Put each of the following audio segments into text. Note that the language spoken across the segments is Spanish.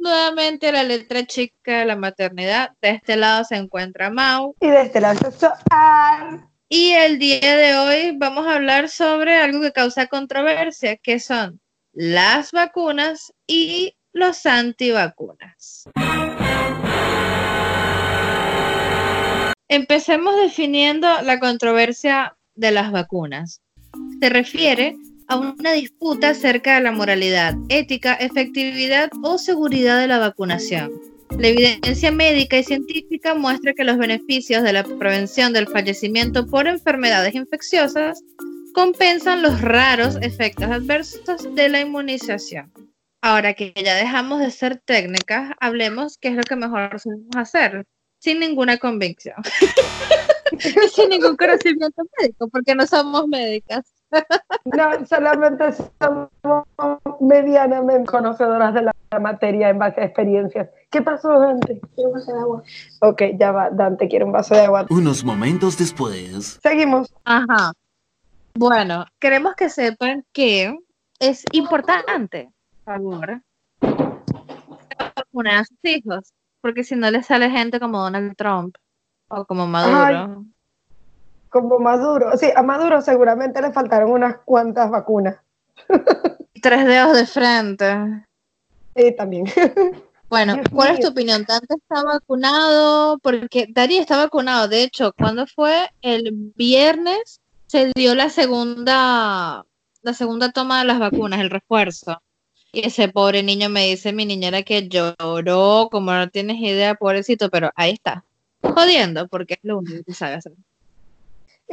nuevamente a la letra chica de la maternidad. De este lado se encuentra Mau. Y de este lado está Ar. Y el día de hoy vamos a hablar sobre algo que causa controversia, que son las vacunas y los antivacunas. Empecemos definiendo la controversia de las vacunas. Se refiere a una disputa acerca de la moralidad, ética, efectividad o seguridad de la vacunación. La evidencia médica y científica muestra que los beneficios de la prevención del fallecimiento por enfermedades infecciosas compensan los raros efectos adversos de la inmunización. Ahora que ya dejamos de ser técnicas, hablemos qué es lo que mejor podemos hacer, sin ninguna convicción. sin ningún conocimiento médico, porque no somos médicas. No, solamente somos medianamente conocedoras de la materia en base a experiencias. ¿Qué pasó, Dante? Quiero un vaso de agua. Ok, ya va, Dante quiere un vaso de agua. Unos momentos después. Seguimos. Ajá. Bueno, queremos que sepan que es importante, por favor, vacunar a sus hijos, porque si no les sale gente como Donald Trump o como Maduro. Como Maduro. Sí, a Maduro seguramente le faltaron unas cuantas vacunas. Tres dedos de frente. Sí, también. Bueno, Dios ¿cuál es tu opinión? ¿Dante está vacunado? Porque Darío está vacunado. De hecho, cuando fue el viernes se dio la segunda, la segunda toma de las vacunas, el refuerzo. Y ese pobre niño me dice mi niñera que lloró, como no tienes idea, pobrecito, pero ahí está. Jodiendo, porque es lo único que sabe hacer.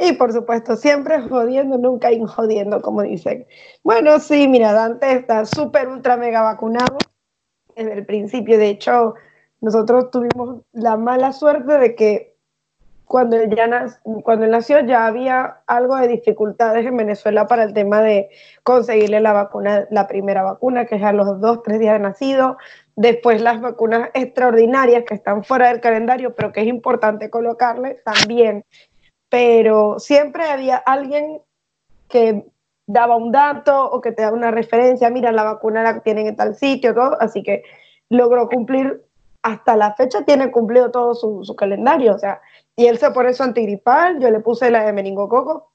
Y por supuesto, siempre jodiendo, nunca injodiendo, como dicen. Bueno, sí, mira, Dante está súper, ultra, mega vacunado desde el principio. De hecho, nosotros tuvimos la mala suerte de que cuando él, ya cuando nació ya había algo de dificultades en Venezuela para el tema de conseguirle la vacuna, la primera vacuna, que es a los dos, tres días de nacido. Después las vacunas extraordinarias que están fuera del calendario, pero que es importante colocarle también pero siempre había alguien que daba un dato o que te daba una referencia, mira, la vacuna la tienen en tal sitio, todo, así que logró cumplir, hasta la fecha tiene cumplido todo su, su calendario, o sea, y él se pone su antigripal, yo le puse la de meningococo,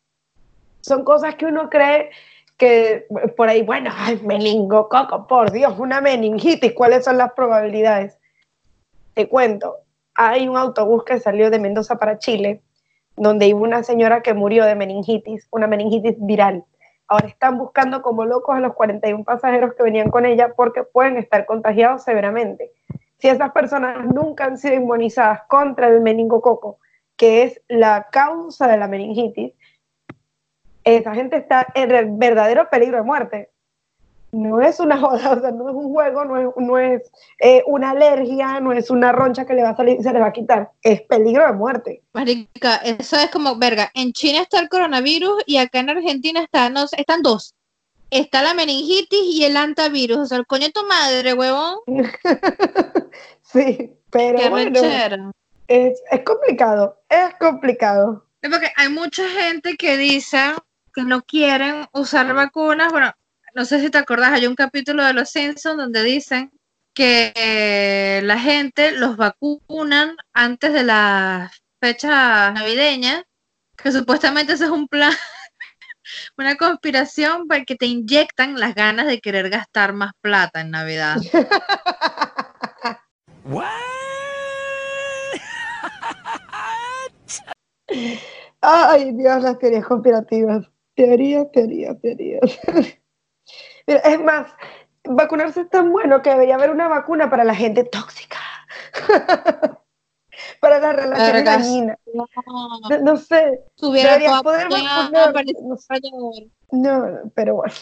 son cosas que uno cree que por ahí, bueno, ay, meningococo, por Dios, una meningitis, ¿cuáles son las probabilidades? Te cuento, hay un autobús que salió de Mendoza para Chile, donde iba una señora que murió de meningitis, una meningitis viral. Ahora están buscando como locos a los 41 pasajeros que venían con ella porque pueden estar contagiados severamente. Si esas personas nunca han sido inmunizadas contra el meningococo, que es la causa de la meningitis, esa gente está en verdadero peligro de muerte. No es una joda, o sea, no es un juego, no es, no es eh, una alergia, no es una roncha que le va a salir y se le va a quitar. Es peligro de muerte. Marica, eso es como, verga, en China está el coronavirus y acá en Argentina está, no están dos. Está la meningitis y el antivirus. O sea, el coño de tu madre, huevón. sí, pero Qué bueno, es, es complicado, es complicado. Es porque hay mucha gente que dice que no quieren usar vacunas. Bueno, no sé si te acordás, hay un capítulo de Los Simpsons donde dicen que eh, la gente los vacunan antes de las fechas navideñas, que supuestamente ese es un plan, una conspiración para que te inyectan las ganas de querer gastar más plata en Navidad. Ay, Dios, las teorías conspirativas. Teorías, teorías, teorías. Mira, es más, vacunarse es tan bueno que debería haber una vacuna para la gente tóxica. para las relaciones dañinas. No, No, no sé. Deberías poder vacunar, no. No, pero bueno.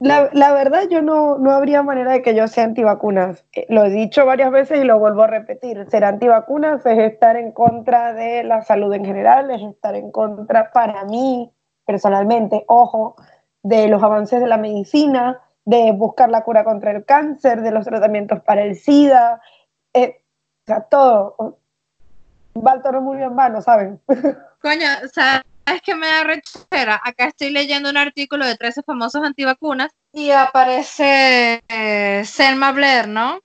La, la verdad, yo no, no habría manera de que yo sea antivacunas. Eh, Lo he dicho varias veces y lo vuelvo a repetir. Ser antivacunas es estar en contra de la salud en general, es estar en contra, para mí, personalmente, ojo, de los avances de la medicina, de buscar la cura contra el cáncer, de los tratamientos para el SIDA, eh, o sea, todo. Va el toro muy en vano, ¿saben? Coño, ¿sabes qué me da rechera? Acá estoy leyendo un artículo de 13 famosos antivacunas y aparece eh, Selma Blair, ¿no?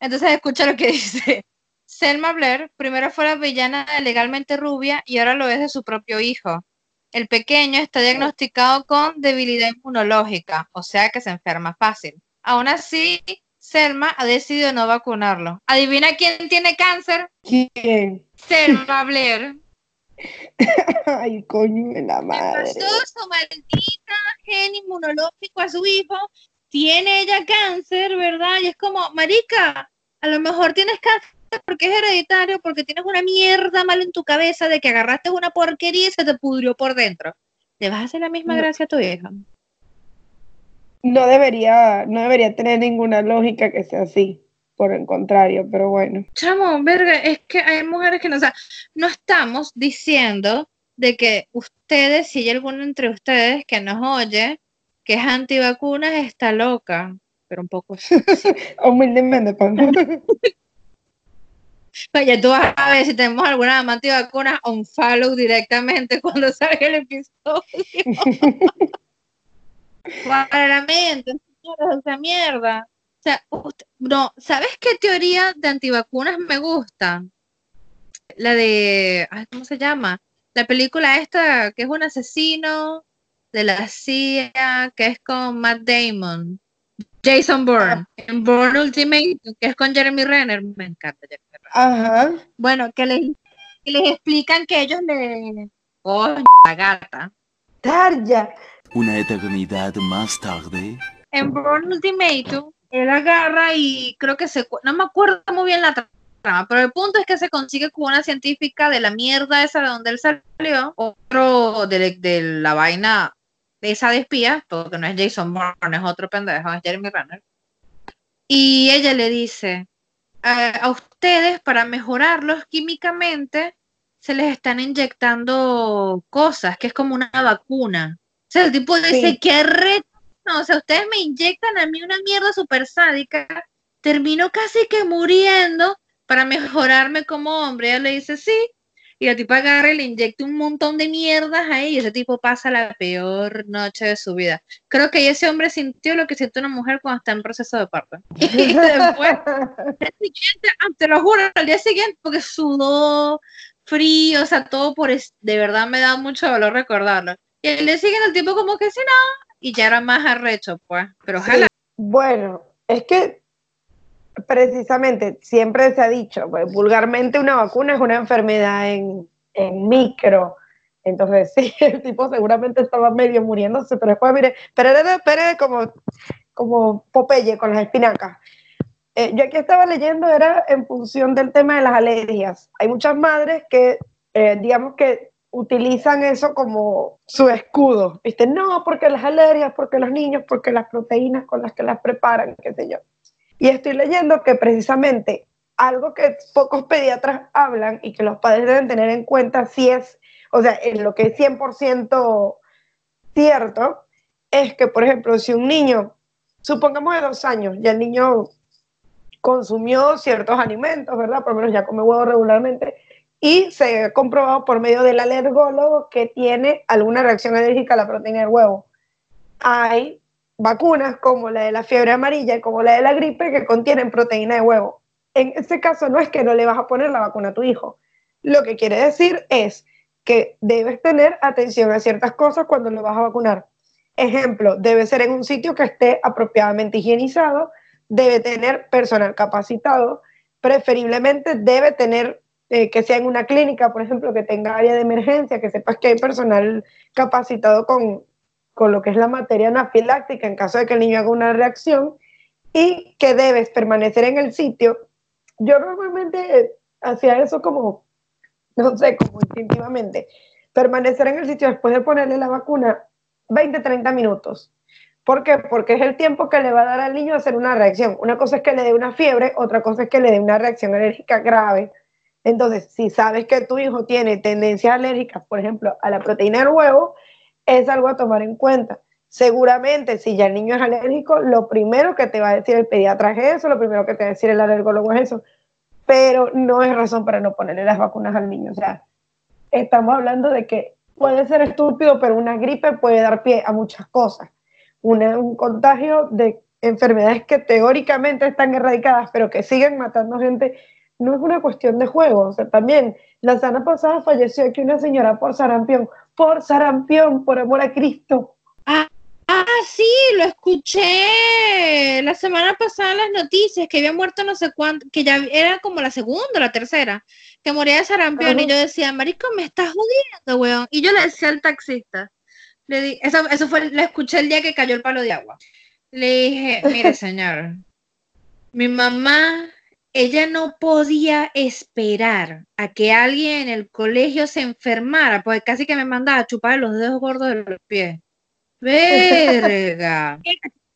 Entonces escucha lo que dice. Selma Blair primero fue la villana legalmente rubia y ahora lo es de su propio hijo. El pequeño está diagnosticado con debilidad inmunológica, o sea que se enferma fácil. Aún así, Selma ha decidido no vacunarlo. ¿Adivina quién tiene cáncer? ¿Quién? Selma Blair. Ay, coño de la madre. Pasó su maldita gen inmunológico a su hijo. Tiene ella cáncer, ¿verdad? Y es como, marica, a lo mejor tienes cáncer porque es hereditario, porque tienes una mierda mal en tu cabeza de que agarraste una porquería y se te pudrió por dentro. ¿Le vas a hacer la misma No. gracia a tu hija? No debería, no debería tener ninguna lógica que sea así, por el contrario, pero bueno. Chamo, verga, es que hay mujeres que no, o sea, no estamos diciendo de que ustedes, si hay alguno entre ustedes que nos oye, que es antivacunas, está loca, pero un poco. Humildemente, pues. Oye, tú vas a ver si tenemos alguna mamá antivacunas, on follow directamente cuando salga el episodio. Claramente, esa mierda. O sea, usted- no, ¿sabes qué teoría de antivacunas me gusta? La de, ay, ¿cómo se llama? La película esta que es un asesino de la CIA, que es con Matt Damon. Jason Bourne, en Bourne Ultimate, que es con Jeremy Renner. Me encanta Jeremy. Ajá. Bueno, que les, que les explican que ellos le... Coño, la gata. Tarja. Una eternidad más tarde. En Born Ultimatum, él agarra y creo que se... No me acuerdo muy bien la tra- trama, pero el punto es que se consigue con una científica de la mierda esa de donde él salió, otro de, de la vaina de esa de espías, porque no es Jason Bourne, es otro pendejo, es Jeremy Renner. Y ella le dice, a, a ustedes para mejorarlos químicamente se les están inyectando cosas, que es como una vacuna. O sea, el tipo dice, Sí. qué re... No, o sea, ustedes me inyectan a mí una mierda súper sádica, termino casi que muriendo para mejorarme como hombre. Ella le dice, sí. Y la tipa agarra y le inyecta un montón de mierdas ahí y ese tipo pasa la peor noche de su vida. Creo que ese hombre sintió lo que siente una mujer cuando está en proceso de parto. Y después al día siguiente, ah, te lo juro, al día siguiente, porque sudó, frío, o sea, todo por de verdad me da mucho dolor recordarlo. Y el día siguiente el tipo como que sí, no, y ya era más arrecho, pues, pero ojalá. Bueno, es que precisamente siempre se ha dicho, pues, vulgarmente una vacuna es una enfermedad en, en micro. Entonces, sí, el tipo seguramente estaba medio muriéndose, pero después, mire, pero era como, como Popeye con las espinacas. Eh, yo aquí estaba leyendo, era en función del tema de las alergias. Hay muchas madres que, eh, digamos que utilizan eso como su escudo. ¿Viste? No, porque las alergias, porque los niños, porque las proteínas con las que las preparan, qué sé yo. Y estoy leyendo que precisamente algo que pocos pediatras hablan y que los padres deben tener en cuenta si es, o sea, en lo que es 100% cierto, es que, por ejemplo, si un niño, supongamos de dos años, ya el niño consumió ciertos alimentos, ¿verdad? Por lo menos ya come huevo regularmente, y se ha comprobado por medio del alergólogo que tiene alguna reacción alérgica a la proteína del huevo. Hay vacunas como la de la fiebre amarilla y como la de la gripe que contienen proteína de huevo. En ese caso no es que no le vas a poner la vacuna a tu hijo. Lo que quiere decir es que debes tener atención a ciertas cosas cuando lo vas a vacunar. Ejemplo, debe ser en un sitio que esté apropiadamente higienizado, debe tener personal capacitado, preferiblemente debe tener eh, que sea en una clínica, por ejemplo, que tenga área de emergencia, que sepas que hay personal capacitado con, con lo que es la materia anafiláctica en caso de que el niño haga una reacción y que debes permanecer en el sitio. Yo normalmente hacía eso como, no sé, como instintivamente, permanecer en el sitio después de ponerle la vacuna 20, 30 minutos. ¿Por qué? Porque es el tiempo que le va a dar al niño a hacer una reacción. Una cosa es que le dé una fiebre, otra cosa es que le dé una reacción alérgica grave. Entonces, si sabes que tu hijo tiene tendencias alérgicas, por ejemplo, a la proteína del huevo, es algo a tomar en cuenta. Seguramente, si ya el niño es alérgico, lo primero que te va a decir el pediatra es eso, lo primero que te va a decir el alergólogo es eso, pero no es razón para no ponerle las vacunas al niño. O sea, estamos hablando de que puede ser estúpido, pero una gripe puede dar pie a muchas cosas. Una, un contagio de enfermedades que teóricamente están erradicadas, pero que siguen matando gente, no es una cuestión de juego. O sea, también la semana pasada falleció aquí una señora por sarampión, por sarampión, por amor a Cristo. Ah, ah, sí, lo escuché la semana pasada en las noticias, que había muerto no sé cuánto, que ya era como la segunda, la tercera, que moría de sarampión, y yo decía, marico, me estás jodiendo, weón. Y yo le decía al taxista, le di, eso, eso fue, le escuché el día que cayó el palo de agua. Le dije, mire señor, mi mamá, ella no podía esperar a que alguien en el colegio se enfermara, porque casi que me mandaba a chupar los dedos gordos de los pies. Verga.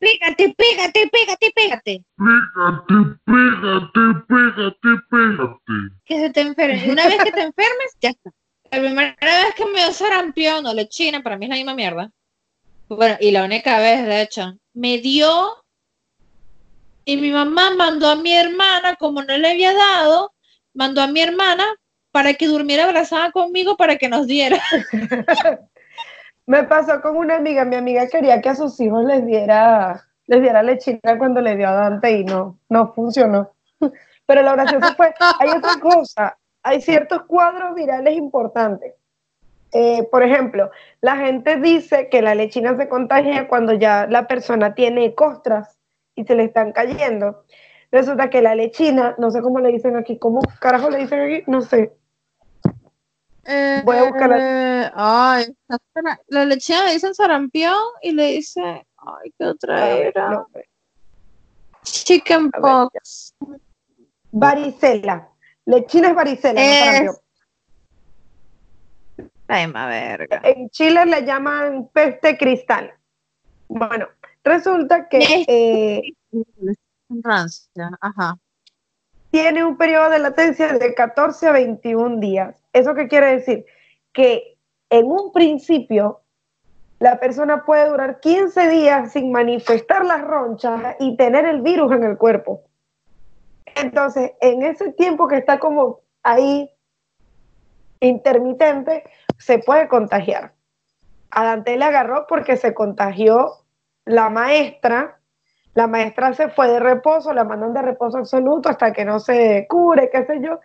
Pégate, pégate, pégate, pégate. Pégate, pégate, pégate, pégate. Que se te enferme. Una vez que te enfermes, ya está. La primera vez que me dio sarampión o lechina, para mí es la misma mierda. Bueno, y la única vez, de hecho, me dio y mi mamá mandó a mi hermana, como no le había dado, mandó a mi hermana para que durmiera abrazada conmigo para que nos diera. Me pasó con una amiga, mi amiga quería que a sus hijos les diera, les diera lechina cuando le dio a Dante y no, no funcionó. Pero lo gracioso fue, hay otra cosa, hay ciertos cuadros virales importantes. Eh, por ejemplo, la gente dice que la lechina se contagia cuando ya la persona tiene costras y se le están cayendo. Resulta que la lechina, no sé cómo le dicen aquí, ¿cómo carajo le dicen aquí? No sé. Voy a buscar la... Eh, Ay, la lechina le dicen sarampión y le dice, ay, ¿qué otra era? No, Chicken pox. varicela. Lechina es varicela. no Es- sarampión. Ay, ma verga. En Chile le llaman peste cristal. Bueno, resulta que eh, ajá. tiene un periodo de latencia de 14 a 21 días. ¿Eso qué quiere decir? Que en un principio la persona puede durar 15 días sin manifestar las ronchas y tener el virus en el cuerpo. Entonces, en ese tiempo que está como ahí intermitente, se puede contagiar. A Dante le agarró porque se contagió la maestra. La maestra se fue de reposo, la mandan de reposo absoluto hasta que no se cure, qué sé yo.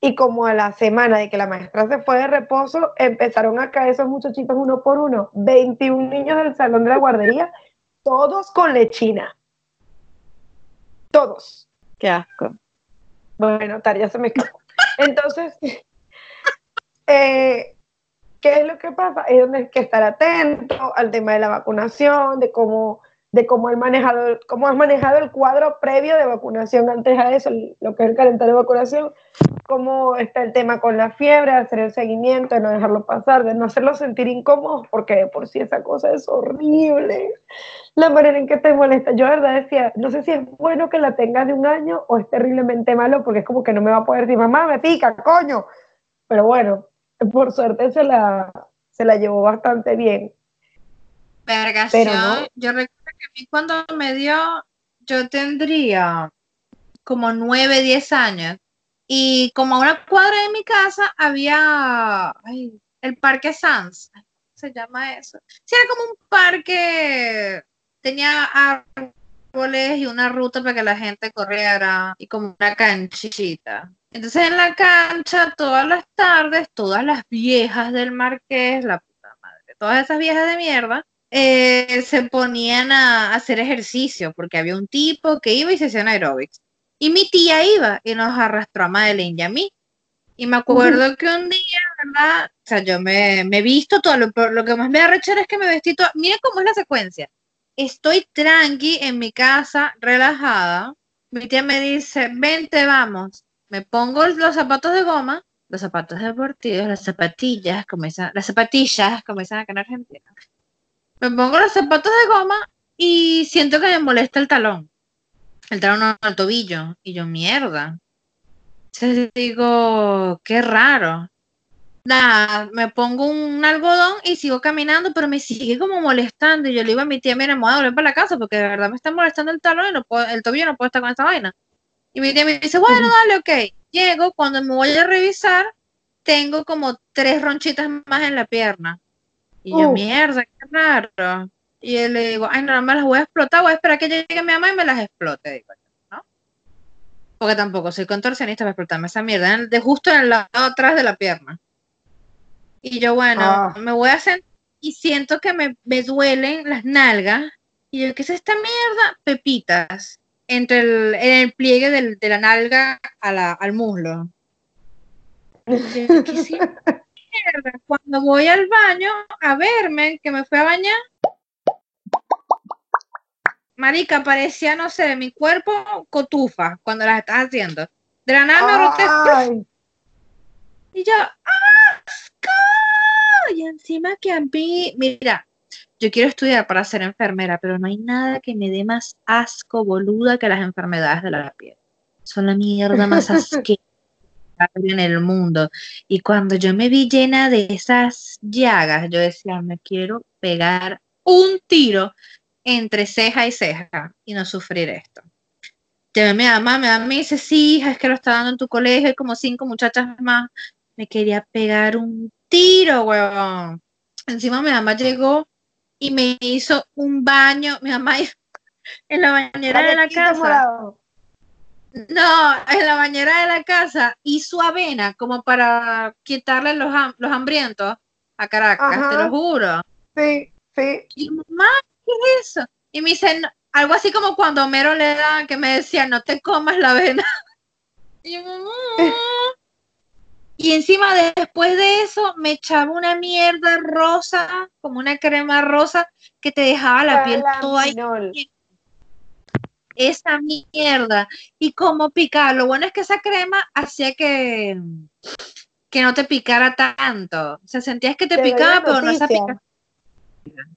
Y como a la semana de que la maestra se fue de reposo, empezaron a caer esos muchachitos uno por uno. 21 niños del salón de la guardería, todos con lechina. Todos. Qué asco. Bueno, Tar, ya se me escapó. Entonces, eh, ¿qué es lo que pasa? Es donde hay que estar atento al tema de la vacunación, de cómo, de cómo has manejado, cómo has manejado el cuadro previo de vacunación antes a eso, el- lo que es el calendario de vacunación, cómo está el tema con la fiebre, hacer el seguimiento, de no dejarlo pasar, de no hacerlo sentir incómodos, porque de por sí esa cosa es horrible. La manera en que te molesta. Yo, de verdad, decía, no sé si es bueno que la tengas de un año o es terriblemente malo, porque es como que no me va a poder decir, mamá, me pica, coño. Pero bueno, por suerte se la, se la llevó bastante bien. Vergación. No. Yo recuerdo que a mí cuando me dio, yo tendría como 9, 10 años. Y como a una cuadra de mi casa había ay, el Parque Sanz. Ay, ¿Cómo se llama eso? Sí, era como un parque, tenía árboles y una ruta para que la gente corriera y como una canchita. Entonces en la cancha todas las tardes, todas las viejas del Marqués, la puta madre, todas esas viejas de mierda, eh, se ponían a hacer ejercicio porque había un tipo que iba y se hacían aeróbics. Y mi tía iba y nos arrastró a Madeleine y a mí. Y me acuerdo que un día, ¿verdad? O sea, yo me, he visto todo, lo, lo que más me da rechera es que me vestí todo. Miren cómo es la secuencia. Estoy tranqui en mi casa, relajada. Mi tía me dice, vente, vamos. Me pongo los zapatos de goma, los zapatos deportivos, las zapatillas, dicen- las zapatillas, dicen acá en Argentina. Me pongo los zapatos de goma y siento que me molesta el talón. El talón al tobillo. Y yo, mierda. Entonces digo, qué raro. Nada, me pongo un algodón y sigo caminando, pero me sigue como molestando. Y yo le digo a mi tía, mira, me voy a volver para la casa porque de verdad me está molestando el talón y no puedo, el tobillo no puedo estar con esta vaina. Y mi tía me dice, bueno, dale, ok. Llego, cuando me voy a revisar, tengo como tres ronchitas más en la pierna. Y yo, Uh. mierda, qué raro. Y yo le digo, ay, no, no me las voy a explotar, voy a esperar que llegue mi mamá y me las explote, digo ¿no? Porque tampoco soy contorsionista para explotarme esa mierda, de justo en el lado atrás de la pierna. Y yo, bueno, Ah. me voy a sentar y siento que me, me duelen las nalgas. Y yo, ¿qué es esta mierda? Pepitas. Entre el, en el pliegue del- de la nalga a la- al muslo. Cuando voy al baño a verme, que me fui a bañar, marica, parecía, no sé, mi cuerpo cotufa cuando las estás haciendo. De la nada me broté y yo, ¡asco! Y encima que a mí, mira, yo quiero estudiar para ser enfermera, pero no hay nada que me dé más asco, boluda, que las enfermedades de la piel. Son la mierda más asquerosa en el mundo. Y cuando yo me vi llena de esas llagas, yo decía, me quiero pegar un tiro entre ceja y ceja y no sufrir esto. Llamé a mi mamá, mi mamá me dice, sí, hija, es que lo está dando en tu colegio, hay como cinco muchachas más. Me quería pegar un tiro, huevón. Encima mi mamá llegó y me hizo un baño, mi mamá en la bañera de la casa. morado. No, en la bañera de la casa hizo avena como para quitarle los, los hambrientos a Caracas, te lo juro. Sí, sí. Y mamá, ¿qué es eso? Y me dicen, algo así como cuando a Homero le dan, que me decían, no te comas la avena. Y yo, mamá. Y encima de- después de eso me echaba una mierda rosa, como una crema rosa, que te dejaba la piel toda ahí esa mierda. Y como picar, lo bueno es que esa crema hacía que, que no te picara tanto. O sea, sentías que te, picaba, pero no esa noticia. pica.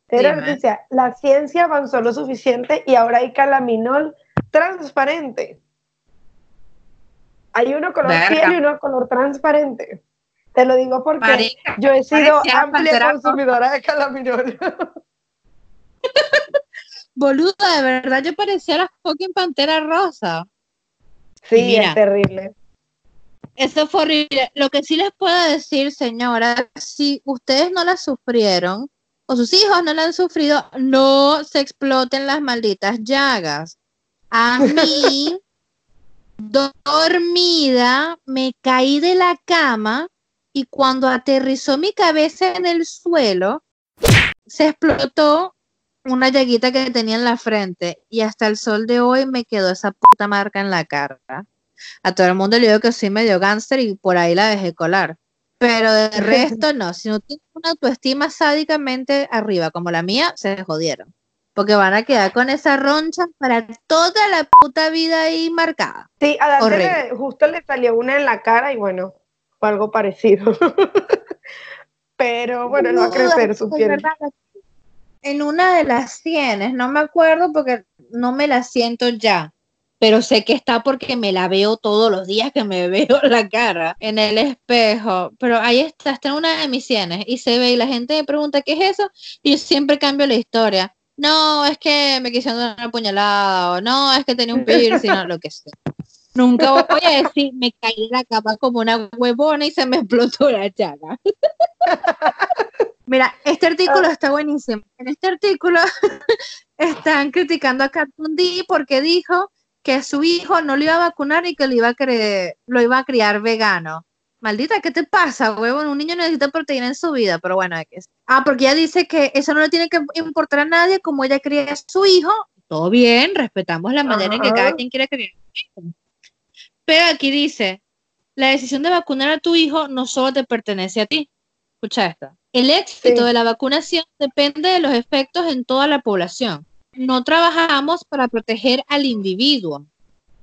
Te doy la Dime. noticia, la ciencia avanzó lo suficiente y ahora hay calaminol transparente. Hay uno color Verga. piel y uno color transparente. Te lo digo porque Marica, yo he sido amplia Pantera consumidora de calaminol. Boluda, de verdad, yo parecía la fucking pantera rosa. sí, mira. es terrible. Eso fue horrible. Lo que sí les puedo decir, señora, si ustedes no la sufrieron o sus hijos no la han sufrido, no se exploten las malditas llagas. A mí, dormida, me caí de la cama y cuando aterrizó mi cabeza en el suelo, se explotó una llaguita que tenía en la frente y hasta el sol de hoy me quedó esa puta marca en la cara. A todo el mundo le digo que soy medio gánster y por ahí la dejé colar. Pero de resto no, si no tienes una autoestima sádicamente arriba como la mía, se jodieron. Porque van a quedar con esa roncha para toda la puta vida ahí marcada. Sí, a Dante le- justo le salió una en la cara y bueno, fue algo parecido. Pero bueno, él va a crecer su piel. En una de las sienes, no me acuerdo porque no me la siento ya, pero sé que está porque me la veo todos los días que me veo la cara en el espejo. Pero ahí está, está en una de mis sienes y se ve y la gente me pregunta qué es eso y yo siempre cambio la historia. No, es que me quisieron dar una puñalada o no, es que tenía un piercing o lo que sea. Nunca voy a decir, me caí de la cama como una huevona y se me explotó la llaga. Mira, este artículo está buenísimo. En este artículo están criticando a Cartoon D porque dijo que su hijo no lo iba a vacunar y que lo iba a, lo iba a criar vegano. Maldita, ¿qué te pasa, huevón? Un niño necesita proteína en su vida, pero bueno, ¿qué es? Ah, porque ella dice que eso no le tiene que importar a nadie, como ella cría a su hijo. Todo bien, respetamos la manera en que cada quien quiere criar a su hijo. Pero aquí dice, la decisión de vacunar a tu hijo no solo te pertenece a ti. Escucha esto. El éxito Sí. de la vacunación depende de los efectos en toda la población. No trabajamos para proteger al individuo.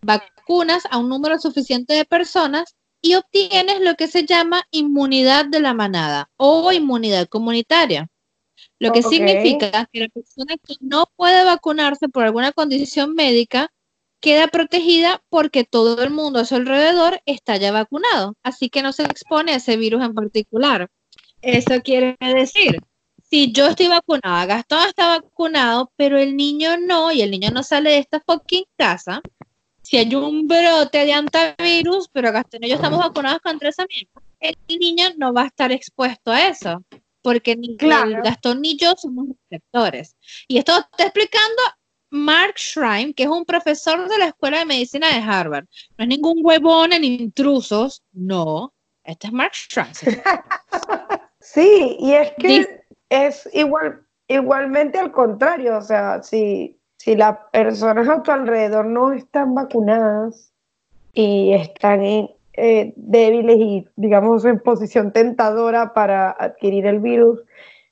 Vacunas a un número suficiente de personas y obtienes lo que se llama inmunidad de la manada o inmunidad comunitaria. Lo que significa que la persona que no puede vacunarse por alguna condición médica queda protegida porque todo el mundo a su alrededor está ya vacunado, así que no se expone a ese virus en particular. Eso quiere decir, si yo estoy vacunada, Gastón está vacunado, pero el niño no, y el niño no sale de esta fucking casa, si hay un brote de antivirus, pero Gastón y yo estamos vacunados contra esa mierda, el niño no va a estar expuesto a eso. porque ni Claro. Gastón ni yo somos receptores. Y esto está explicando Mark Shrine, que es un profesor de la Escuela de Medicina de Harvard. No es ningún huevón ni intrusos, no. Este es Mark Shrine. Sí, y es que Dice- es igual, igualmente al contrario, o sea, si, si las personas a tu alrededor no están vacunadas y están en, eh, débiles y, digamos, en posición tentadora para adquirir el virus,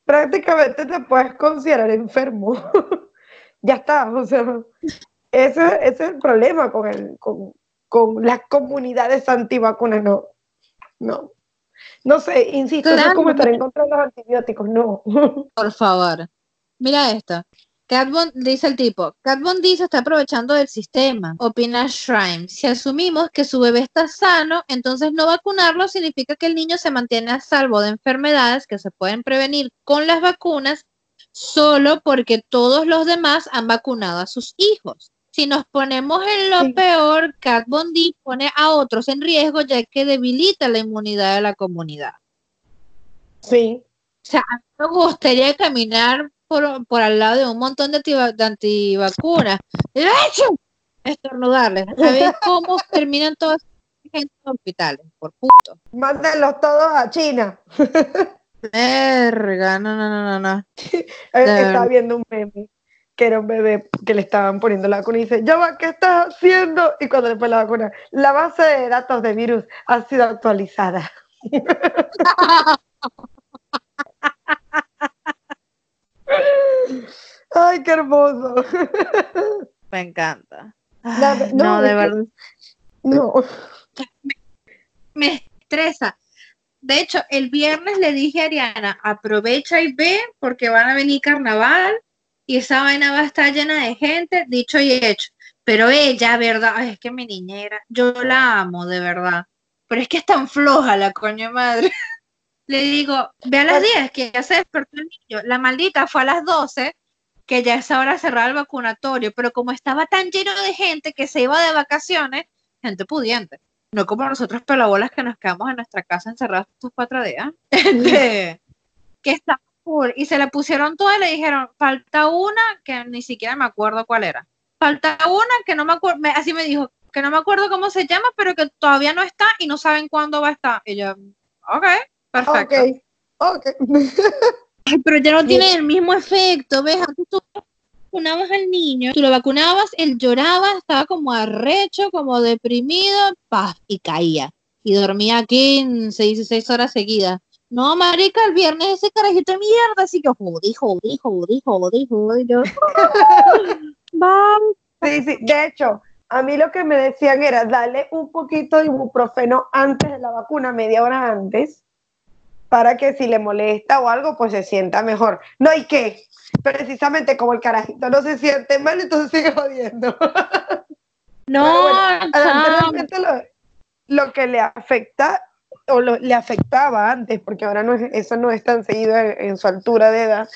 prácticamente te puedes considerar enfermo. ya está, o sea, ese, ese es el problema con, el, con, con las comunidades antivacunas, no, no. No sé, insisto, eso es Claro. como estar en contra de los antibióticos, no. Por favor. Mira esto. Von- dice el tipo, Kat Von D se está aprovechando del sistema, opina Shrine. Si asumimos que su bebé está sano, entonces no vacunarlo significa que el niño se mantiene a salvo de enfermedades que se pueden prevenir con las vacunas solo porque todos los demás han vacunado a sus hijos. Si nos ponemos en lo Sí. peor, Kat Von D pone a otros en riesgo ya que debilita la inmunidad de la comunidad. Sí, O sea, a mí me gustaría caminar por, por al lado de un montón de, antiva- de antivacunas. ¡achú! Estornudarles. ¿Sabes cómo terminan todas las gente en los hospitales? Por puto. mándenlos todos a China. Verga, no, no, no, no, no. Eh. Estaba viendo un meme que era un bebé que le estaban poniendo la vacuna y dice, ya va, ¿qué estás haciendo? Y cuando le ponen la vacuna, la base de datos de virus ha sido actualizada. Ay, qué hermoso. Me encanta. Ay, no, no, de verdad. No, me estresa. De hecho, el viernes le dije a Ariana, aprovecha y ve porque van a venir carnaval y esa vaina va a estar llena de gente, dicho y hecho. Pero ella, verdad, ay, es que mi niñera, yo la amo, de verdad. Pero es que es tan floja la coño madre. Le digo, ve a las 10 que ya se despertó el niño. La maldita fue a las 12 que ya es hora de cerrar el vacunatorio, pero como estaba tan lleno de gente que se iba de vacaciones, gente pudiente. No como nosotros pelabolas que nos quedamos en nuestra casa encerrados estos cuatro días. Este, que está full. Y se la pusieron todas y le dijeron, falta una que ni siquiera me acuerdo cuál era. Falta una que no me acuerdo, así me dijo, que no me acuerdo cómo se llama, pero que todavía no está y no saben cuándo va a estar. Y yo, ok, perfecto. ok, ok. Ay, pero ya no tiene el mismo efecto, ¿ves? Antes tú vacunabas al niño, tú lo vacunabas, él lloraba, estaba como arrecho, como deprimido, paf, y caía. Y dormía 15, 16 horas seguidas. No, marica, el viernes ese carajito de mierda, así que jodí, jodí, jodí, jodí, jodí. Yo, vamos. Sí, sí, de hecho, a mí lo que me decían era darle un poquito de ibuprofeno antes de la vacuna, media hora antes, para que si le molesta o algo, pues se sienta mejor. No, ¿y qué? Precisamente como el carajito no se siente mal, entonces sigue jodiendo. No, bueno, realmente lo, lo que le afecta o lo- le afectaba antes, porque ahora no es, eso no es tan seguido en, en su altura de edad,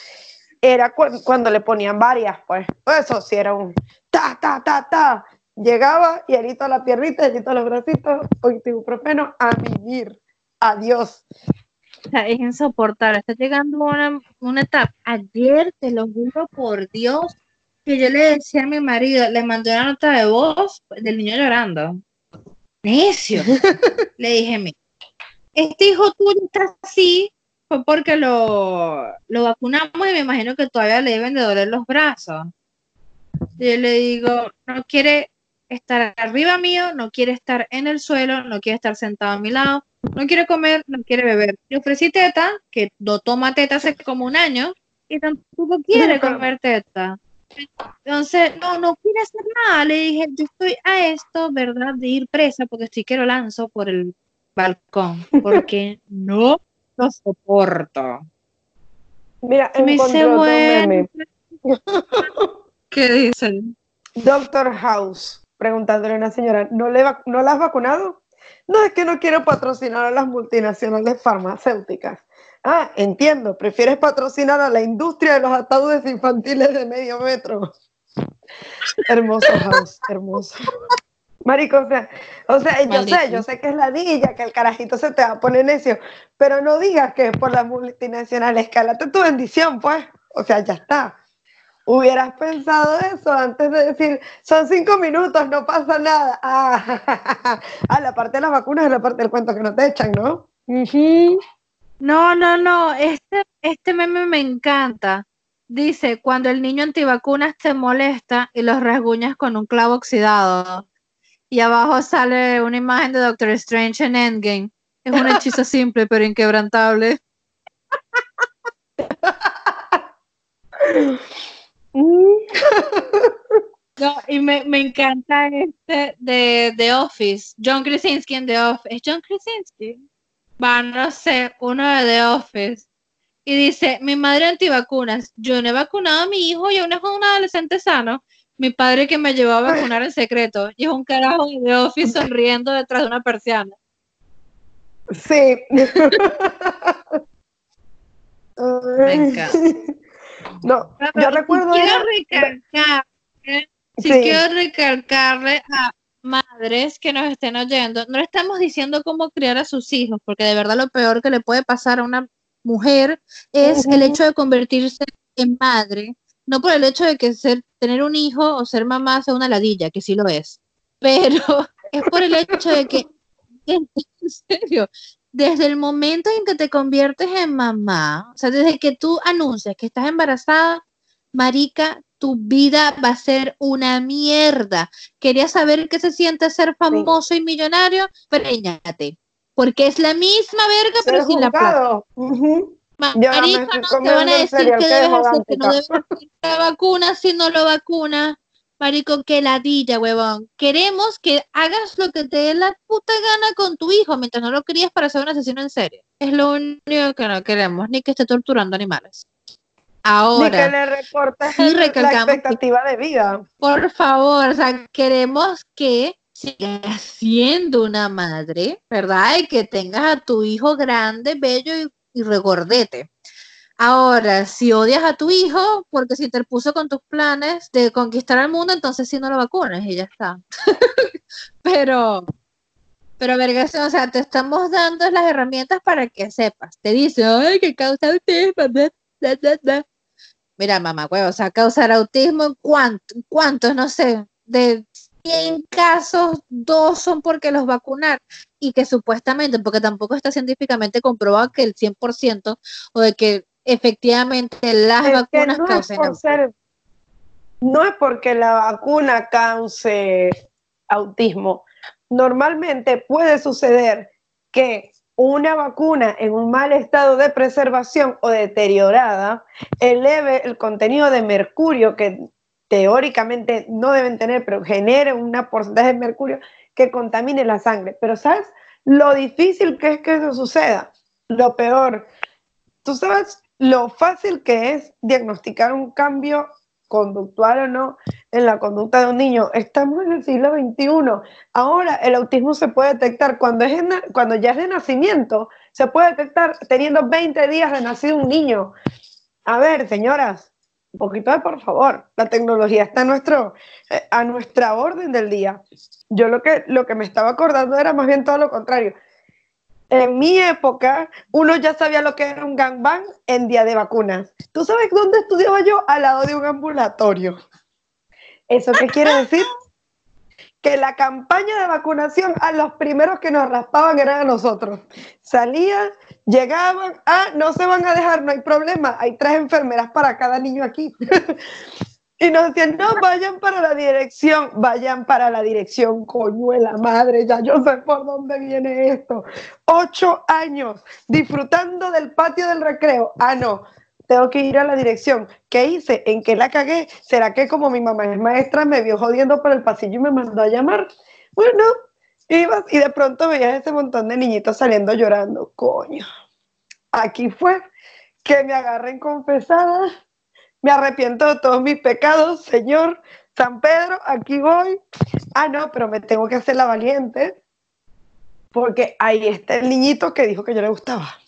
era cu- cuando le ponían varias, pues. Eso sí era un ta, ta, ta, ta. Llegaba y erito la piernita, erito los bracitos, con ibuprofeno, a vivir. Adiós. O sea, es insoportable. Está llegando una, una etapa. Ayer, te lo juro por Dios, que yo le decía a mi marido, le mandé una nota de voz del niño llorando. Necio. le dije, mira, este hijo tuyo está así, fue porque lo, lo vacunamos y me imagino que todavía le deben de doler los brazos. Y yo le digo, no quiere estar arriba mío, no quiere estar en el suelo, no quiere estar sentado a mi lado, no quiere comer, no quiere beber. Le ofrecí teta, que no toma teta hace como un año, y tampoco quiere comer teta. Entonces, no, no quiere hacer nada. Le dije, yo estoy a esto, ¿verdad? De ir presa, porque estoy que lo lanzo por el balcón, porque no lo soporto. Mira, Me dice, bueno. ¿qué dicen? Doctor House, preguntándole a una señora, ¿no, le ¿no la has vacunado? No, es que no quiero patrocinar a las multinacionales farmacéuticas. Ah, entiendo, prefieres patrocinar a la industria de los ataúdes infantiles de medio metro. Hermoso House, hermoso. Marico, o sea, o sea, yo sé, yo sé que es la dilla, que el carajito se te va a poner necio, pero no digas que es por las multinacionales, escálate tu bendición, pues. O sea, ya está. Hubieras pensado eso antes de decir, son cinco minutos, no pasa nada. Ah, ah, la parte de las vacunas es la parte del cuento que no te echan, ¿no? Ujú. No, no, no, este, este meme me encanta. Dice, cuando el niño antivacunas te molesta y los rasguñas con un clavo oxidado. Y abajo sale una imagen de Doctor Strange en Endgame. Es un hechizo simple pero inquebrantable. Mm. No, y me, me encanta este de The Office. John Krasinski en The Office. ¿Es John Krasinski? Va, no sé, uno de The Office. Y dice, mi madre antivacunas. Yo no he vacunado a mi hijo y aún es un adolescente sano. Mi padre que me llevó a vacunar en secreto. Y es un carajo de The Office sonriendo detrás de una persiana. Sí. Me encanta. No, Pero yo sí recuerdo. quiero recalcar, ¿eh? Sí. quiero recalcarle a madres que nos estén oyendo, no le estamos diciendo cómo criar a sus hijos, porque de verdad lo peor que le puede pasar a una mujer es el hecho de convertirse en madre, no por el hecho de que ser, tener un hijo o ser mamá sea una ladilla, que sí lo es, pero es por el hecho de que, en serio, desde el momento en que te conviertes en mamá, o sea, desde que tú anuncias que estás embarazada, marica, tu vida va a ser una mierda. ¿Querías saber qué se siente ser famoso y millonario? Preñate. Porque es la misma verga, pero sin la plata. Marica, no te van a decir que debes hacer, que no debes hacer la vacuna si no lo vacunas. Marico, que ladilla, huevón. Queremos que hagas lo que te dé la puta gana con tu hijo mientras no lo crías para ser un asesino en serie. Es lo único que no queremos, ni que esté torturando animales. Ni que Ahora, le recortes sí el- la que- expectativa de vida. por favor, o sea, queremos que sigas siendo una madre, ¿verdad? Y que tengas a tu hijo grande, bello y, y regordete. Ahora, si odias a tu hijo porque se interpuso con tus planes de conquistar al mundo, entonces sí no lo vacunes y ya está. pero, pero verga, o sea, te estamos dando las herramientas para que sepas. Te dice, ay, que causa autismo, bla, bla, bla". Mira, mamá, huevo, o sea, causar autismo, ¿en cuánto- ¿cuántos? No sé, de 100 casos, dos son porque los vacunar y que supuestamente, porque tampoco está científicamente comprobado que el 100% o de que efectivamente las Es vacunas no es causen ser- no es porque la vacuna cause autismo. Normalmente puede suceder que una vacuna en un mal estado de preservación o deteriorada eleve el contenido de mercurio que teóricamente no deben tener, pero genere una porcentaje de mercurio que contamine la sangre. Pero ¿sabes lo difícil que es que eso suceda? Lo peor. ¿Tú sabes lo fácil que es diagnosticar un cambio conductual o no en la conducta de un niño? Estamos en el siglo XXI. Ahora el autismo se puede detectar cuando, es en cuando ya es de nacimiento. Se puede detectar teniendo 20 días de nacido un niño. A ver, señoras, un poquito de por favor. La tecnología está a, eh, a nuestra orden del día. Yo lo que, lo que me estaba acordando era más bien todo lo contrario. En mi época, uno ya sabía lo que era un gangbang en día de vacunas. ¿Tú sabes dónde estudiaba yo? Al lado de un ambulatorio. ¿Eso qué quiere decir? Que la campaña de vacunación a los primeros que nos raspaban eran a nosotros. Salían, llegaban, ah, no se van a dejar, no hay problema, hay tres enfermeras para cada niño aquí. Y nos decían, no, vayan para la dirección, vayan para la dirección, coñuela madre, ya yo sé por dónde viene esto. Ocho años disfrutando del patio del recreo. Ah, no, tengo que ir a la dirección. ¿Qué hice? ¿En qué la cagué? ¿Será que como mi mamá es maestra me vio jodiendo por el pasillo y me mandó a llamar? Bueno, ibas y de pronto veías ese montón de niñitos saliendo llorando. Coño, aquí fue que me agarren confesada me arrepiento de todos mis pecados, Señor San Pedro, aquí voy. Ah, no, pero me tengo que hacer la valiente, porque ahí está el niñito que dijo que yo le gustaba.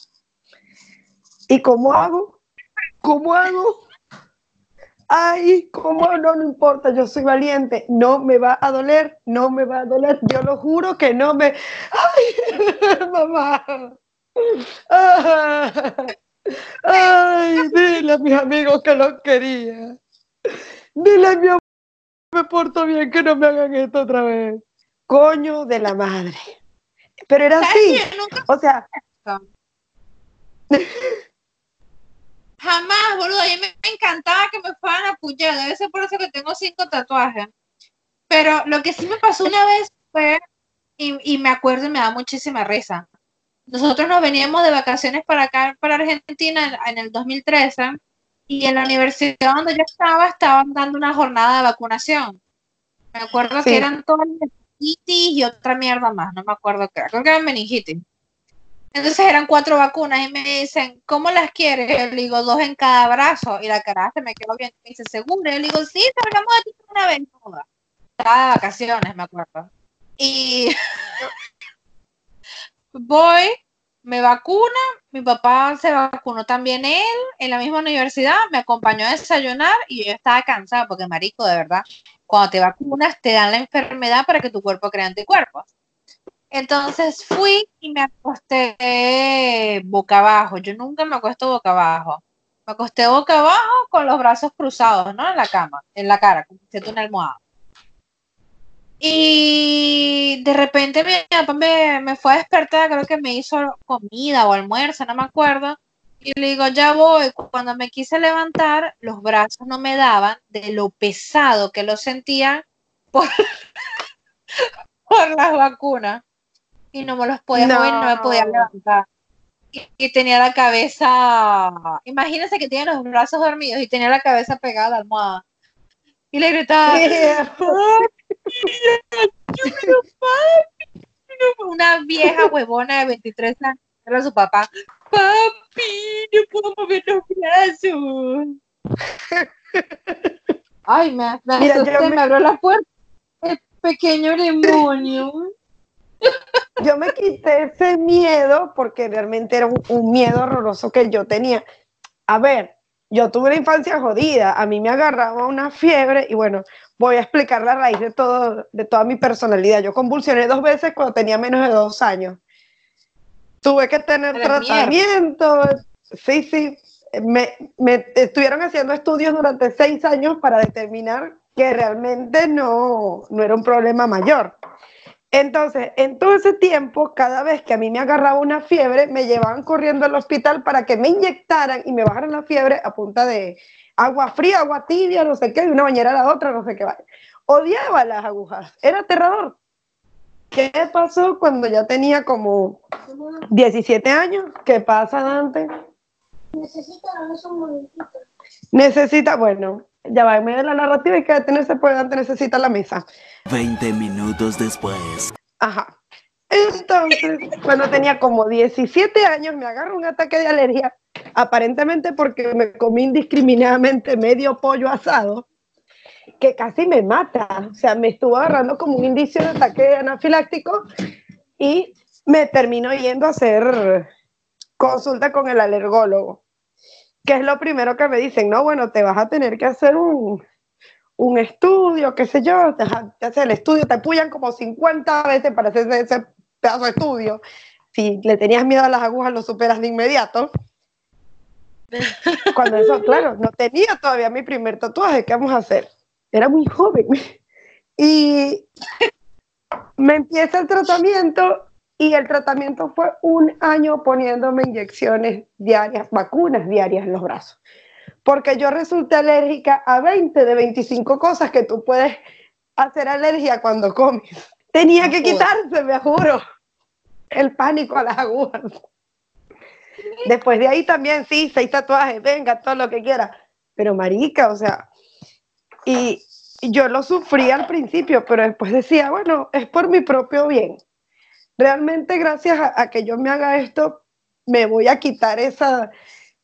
¿Y cómo hago? ¿Cómo hago? Ay, cómo no, no importa, yo soy valiente, no me va a doler, no me va a doler, yo lo juro que no me... Ay, mamá. Ay, dile a mis amigos que los quería. Dile a mi amor que me porto bien, que no me hagan esto otra vez. Coño de la madre. Pero era ¿Sabes así. nunca O sea, Jamás, boludo. A mí me, encantaba que me fueran a. Debe ser por eso que tengo cinco tatuajes. Pero lo que sí me pasó una vez fue, y, y me acuerdo y me da muchísima risa. Nosotros nos veníamos de vacaciones para acá, para Argentina, en, en el 2013, y en la universidad donde yo estaba, estaban dando una jornada de vacunación. Me acuerdo Sí. que eran todas meningitis y otra mierda más, no me acuerdo qué era. Creo que eran meningitis. Entonces eran cuatro vacunas y me dicen, ¿cómo las quieres? Yo le digo, dos en cada brazo. Y la cara se me quedó bien. Me dice, ¿seguro? Yo le digo, sí, salgamos de aquí una vez. Estaba de vacaciones, me acuerdo. Y voy, me vacuna, mi papá se vacunó también él, en la misma universidad, me acompañó a desayunar y yo estaba cansada porque, marico, de verdad, cuando te vacunas te dan la enfermedad para que tu cuerpo cree anticuerpos. Entonces fui y me acosté boca abajo. Yo nunca me acuesto boca abajo. Me acosté boca abajo con los brazos cruzados, ¿no? En la cama, en la cara, como si una almohada. Y de repente mi papá me, me fue a despertar, creo que me hizo comida o almuerzo, no me acuerdo. Y le digo, ya voy. Cuando me quise levantar, los brazos no me daban de lo pesado que lo sentía por, por las vacunas. Y no me los podía mover, no me podía No. levantar. Y, y tenía la cabeza, imagínense que tiene los brazos dormidos y tenía la cabeza pegada a la almohada. Y le gritaba, una vieja huevona de 23 años, era su papá. Papi, no puedo mover los brazos. Ay, me, me Mira, asusté, me- me abrió la puerta. El pequeño demonio. yo me quité ese miedo porque realmente era un, un miedo horroroso que yo tenía. A ver, yo tuve una infancia jodida, a mí me agarraba una fiebre y bueno, voy a explicar la raíz de todo, de toda mi personalidad. Yo convulsioné dos veces cuando tenía menos de dos años. Tuve que tener tratamiento, sí, sí. Me, me estuvieron haciendo estudios durante seis años para determinar que realmente no, no era un problema mayor. Entonces, en todo ese tiempo, cada vez que a mí me agarraba una fiebre, me llevaban corriendo al hospital para que me inyectaran y me bajaran la fiebre a punta de agua fría, agua tibia, no sé qué, de una bañera a la otra, no sé qué. Odiaba las agujas, era aterrador. ¿Qué pasó cuando ya tenía como 17 años? ¿Qué pasa, Dante? Necesito darles un momentito. Necesita, bueno, ya va, en medio de la narrativa y que detenerse, pues Dante necesita la mesa. 20 minutos después. Ajá. Entonces, cuando tenía como 17 años, me agarró un ataque de alergia, aparentemente porque me comí indiscriminadamente medio pollo asado, que casi me mata. O sea, me estuvo agarrando como un indicio de ataque anafiláctico y me terminó yendo a hacer consulta con el alergólogo, que es lo primero que me dicen, no, bueno, te vas a tener que hacer un, un estudio, qué sé yo, te, te hacen el estudio, te apoyan como 50 veces para hacer ese, ese pedazo de estudio. Si le tenías miedo a las agujas, lo superas de inmediato. Cuando eso, claro, no tenía todavía mi primer tatuaje, ¿qué vamos a hacer? Era muy joven. Y me empieza el tratamiento y el tratamiento fue un año poniéndome inyecciones diarias, vacunas diarias en los brazos porque yo resulté alérgica a 20 de 25 cosas que tú puedes hacer alergia cuando comes. Tenía que quitarse, me juro, el pánico a las agujas. Después de ahí también, sí, seis tatuajes, venga, todo lo que quiera. Pero marica, o sea, y, y yo lo sufrí al principio, pero después decía, bueno, es por mi propio bien. Realmente gracias a, que yo me haga esto, me voy a quitar esa,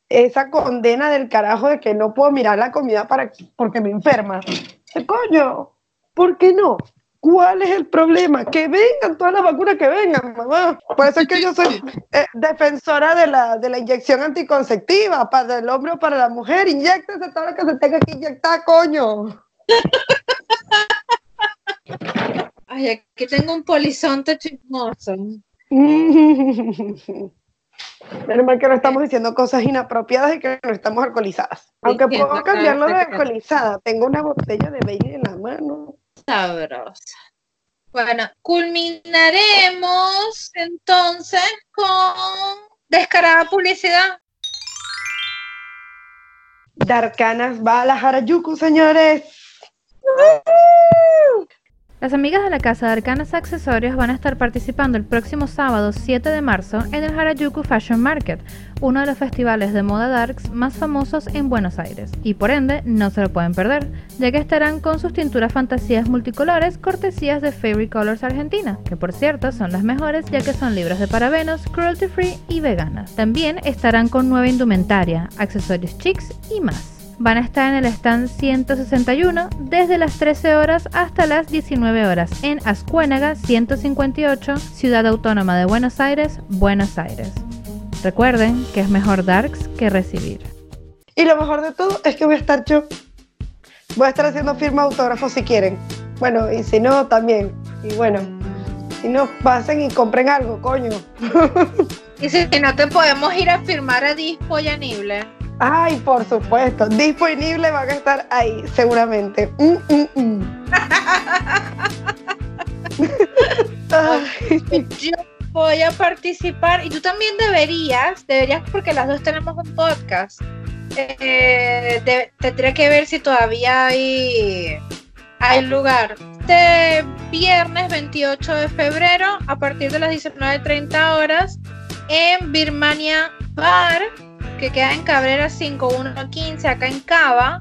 esa condena del carajo de que no puedo mirar la comida para, porque me enferma. ¿Qué coño? ¿Por qué no? ¿Cuál es el problema? Que vengan todas las vacunas que vengan, mamá. Por eso es que yo soy eh, defensora de la, de la inyección anticonceptiva para el hombre o para la mujer. Inyéctese todo lo que se tenga que inyectar, coño. Ay, aquí tengo un polizonte chismoso. Menos mal que no estamos diciendo cosas inapropiadas y que no estamos alcoholizadas. Aunque puedo cambiarlo de alcoholizada. Tengo una botella de Bailey en la mano. Sabrosa. Bueno, culminaremos entonces con descarada publicidad. Darkanas va a la Harajuku, señores. Las amigas de la casa de Arcanas Accesorios van a estar participando el próximo sábado 7 de marzo en el Harajuku Fashion Market, uno de los festivales de moda darks más famosos en Buenos Aires, y por ende no se lo pueden perder, ya que estarán con sus tinturas fantasías multicolores cortesías de Fairy Colors Argentina, que por cierto son las mejores ya que son libres de parabenos, cruelty free y veganas. También estarán con nueva indumentaria, accesorios chics y más. Van a estar en el stand 161 desde las 13 horas hasta las 19 horas en Ascuénaga 158, Ciudad Autónoma de Buenos Aires, Buenos Aires. Recuerden que es mejor darks que recibir. Y lo mejor de todo es que voy a estar yo. Voy a estar haciendo firma de autógrafos si quieren. Bueno, y si no, también. Y bueno, si no, pasen y compren algo, coño. Y si no te podemos ir a firmar a Dispo y a Nible. Ay, por supuesto. Disponible van a estar ahí, seguramente. Mm, mm, mm. Yo voy a participar y tú también deberías, deberías porque las dos tenemos un podcast. Eh, de- tendría que ver si todavía hay, hay lugar. Este viernes 28 de febrero, a partir de las 19.30 horas, en Birmania Bar, que queda en Cabrera 5115, acá en Cava.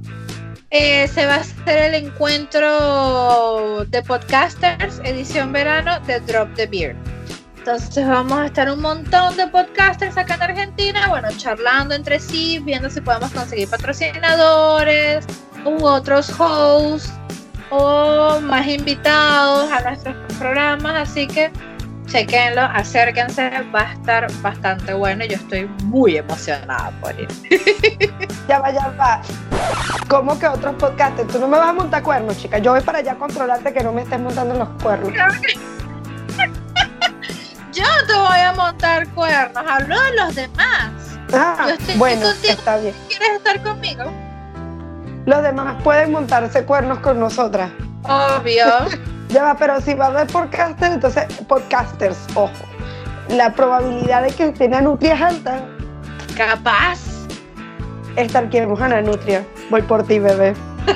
eh, se va a hacer el encuentro de podcasters, edición verano de Drop the Beer. Entonces vamos a estar un montón de podcasters acá en Argentina, bueno, charlando entre sí, viendo si podemos conseguir patrocinadores u otros hosts o más invitados a nuestros programas, así que chequenlo, acérquense, va a estar bastante bueno y yo estoy muy emocionada por ir. ya va, ya va. ¿Cómo que otros podcasters? Tú no me vas a montar cuernos, chica. Yo voy para allá a controlarte que no me estés montando los cuernos. Yo te voy a montar cuernos, hablo de los demás. Ah, Yo estoy bueno, contigo. está bien. ¿Quieres estar conmigo? Los demás pueden montarse cuernos con nosotras. Obvio. Ya va, pero si va a haber podcasters, entonces podcasters, ojo. La probabilidad de que a Nutria es alta. Capaz. Estarquemos a la Nutria. Voy por ti, bebé.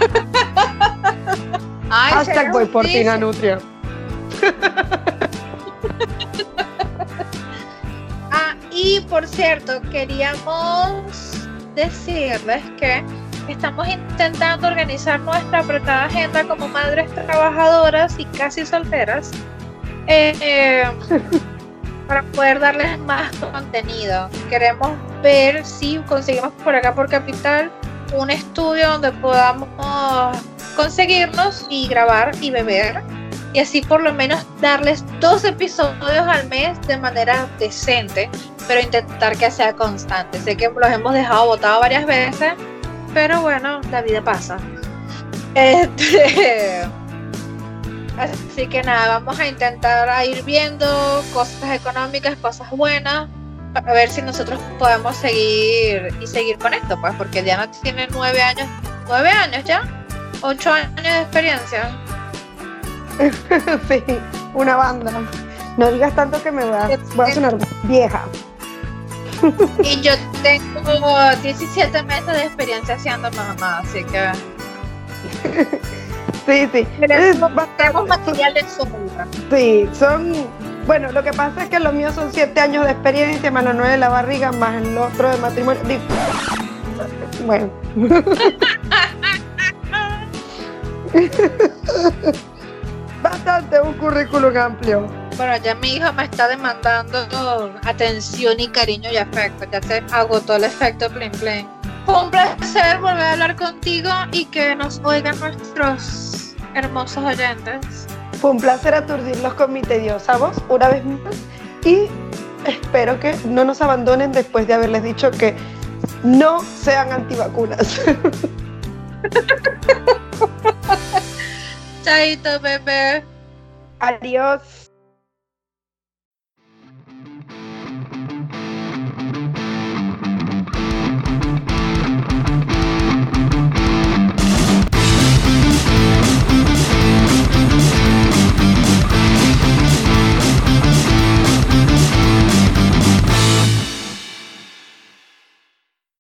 Ay, Hashtag voy por ti. Nutria. Ah, y por cierto, queríamos decirles que estamos intentando organizar nuestra apretada agenda como madres trabajadoras y casi solteras eh, para poder darles más contenido. Queremos ver si conseguimos por acá por Capital un estudio donde podamos conseguirnos y grabar y beber y así por lo menos darles dos episodios al mes de manera decente, pero intentar que sea constante. Sé que los hemos dejado botados varias veces, pero bueno, la vida pasa. Este, así que nada, vamos a intentar a ir viendo cosas económicas, cosas buenas, para ver si nosotros podemos seguir y seguir con esto, pues, porque Diana tiene nueve años, nueve años ya, ocho años de experiencia. sí, una banda. No digas tanto que me voy a, voy a sonar vieja. Y yo tengo 17 meses de experiencia siendo mamá, así que Sí, sí. Tenemos, material de sobra. Sí, son. Bueno, lo que pasa es que los míos son siete años de experiencia, más los nueve de la barriga, más el otro de matrimonio. Bueno. Bastante un currículum amplio. Bueno, ya mi hijo me está demandando atención y cariño y afecto. Ya se agotó el efecto Plin Plin. Fue un placer volver a hablar contigo y que nos oigan nuestros hermosos oyentes. Fue un placer aturdirlos con mi tediosa voz una vez más y espero que no nos abandonen después de haberles dicho que no sean antivacunas. Chaito, bebé. Adiós.